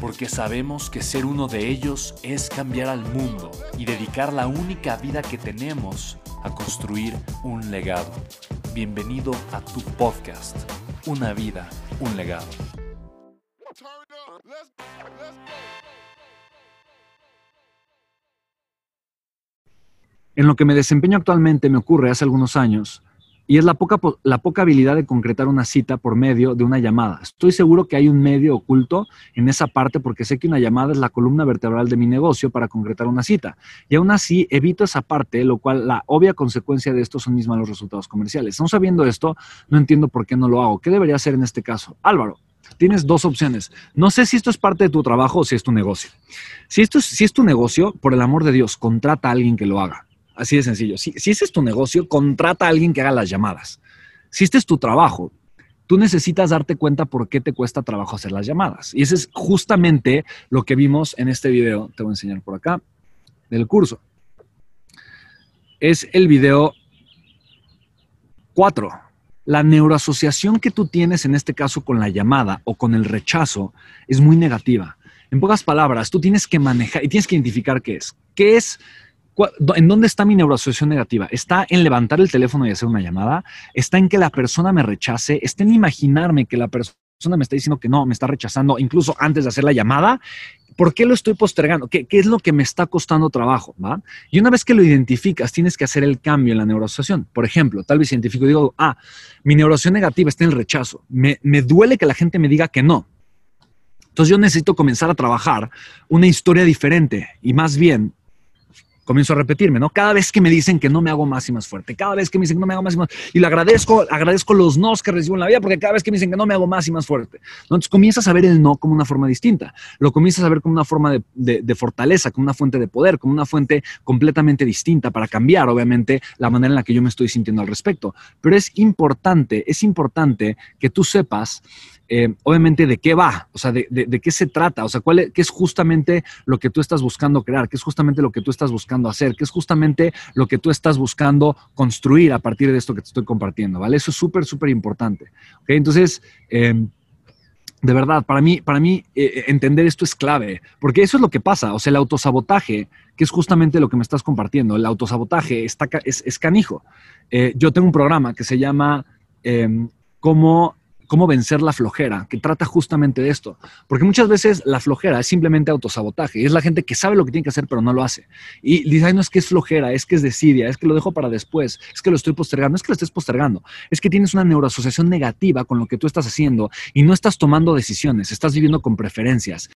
porque sabemos que ser uno de ellos es cambiar al mundo y dedicar la única vida que tenemos a construir un legado. Bienvenido a tu podcast, Una vida, un legado. En lo que me desempeño actualmente me ocurre hace algunos años y es la poca, la poca habilidad de concretar una cita por medio de una llamada. Estoy seguro que hay un medio oculto en esa parte porque sé que una llamada es la columna vertebral de mi negocio para concretar una cita. Y aún así evito esa parte, lo cual la obvia consecuencia de esto son mis malos resultados comerciales. No sabiendo esto, no entiendo por qué no lo hago. ¿Qué debería hacer en este caso? Álvaro, tienes dos opciones. No sé si esto es parte de tu trabajo o si es tu negocio. Si esto es, si es tu negocio, por el amor de Dios, contrata a alguien que lo haga. Así de sencillo. Si, ese es tu negocio, contrata a alguien que haga las llamadas. Si este es tu trabajo, tú necesitas darte cuenta por qué te cuesta trabajo hacer las llamadas. Y ese es justamente lo que vimos en este video. Te voy a enseñar por acá del curso. Es el video 4. La neuroasociación que tú tienes en este caso con la llamada o con el rechazo es muy negativa. En pocas palabras, tú tienes que manejar y tienes que identificar qué es. ¿Qué es ¿En dónde está mi neuroasociación negativa? ¿Está en levantar el teléfono y hacer una llamada? ¿Está en que la persona me rechace? ¿Está en imaginarme que la persona me está diciendo que no, me está rechazando incluso antes de hacer la llamada? ¿Por qué lo estoy postergando? ¿Qué, es lo que me está costando trabajo? Y una vez que lo identificas, tienes que hacer el cambio en la neuroasociación. Por ejemplo, tal vez identifico digo, ah, mi neuroasociación negativa está en el rechazo. Me, me duele que la gente me diga que no. Entonces yo necesito comenzar a trabajar una historia diferente y más bien comienzo a repetirme, ¿no? Cada vez que me dicen que no me hago más y más fuerte, cada vez que me dicen que no me hago más y más, y le agradezco, agradezco los nos que recibo en la vida, porque cada vez que me dicen que no me hago más y más fuerte, entonces comienzas a ver el no como una forma distinta, lo comienzas a ver como una forma de, de fortaleza, como una fuente de poder, como una fuente completamente distinta para cambiar, obviamente, la manera en la que yo me estoy sintiendo al respecto. Pero es importante, es importante que tú sepas eh, obviamente, de qué va, o sea, de, qué se trata, o sea, cuál qué es justamente lo que tú estás buscando crear, qué es justamente lo que tú estás buscando hacer, qué es justamente lo que tú estás buscando construir a partir de esto que te estoy compartiendo, ¿vale? Eso es súper, súper importante. ¿ok? Entonces, em, de verdad, para mí, para mí eh, entender esto es clave, porque eso es lo que pasa, o sea, el autosabotaje, que es justamente lo que me estás compartiendo, el autosabotaje está, es, es canijo. Eh, yo tengo un programa que se llama em, Cómo cómo vencer la flojera, que trata justamente de esto. Porque muchas veces la flojera es simplemente autosabotaje. Y es la gente que sabe lo que tiene que hacer, pero no lo hace. Y dice, no es que es flojera, es que es desidia, es que lo dejo para después, es que lo estoy postergando, no es que lo estés postergando. Es que tienes una neuroasociación negativa con lo que tú estás haciendo y no estás tomando decisiones, estás viviendo con preferencias.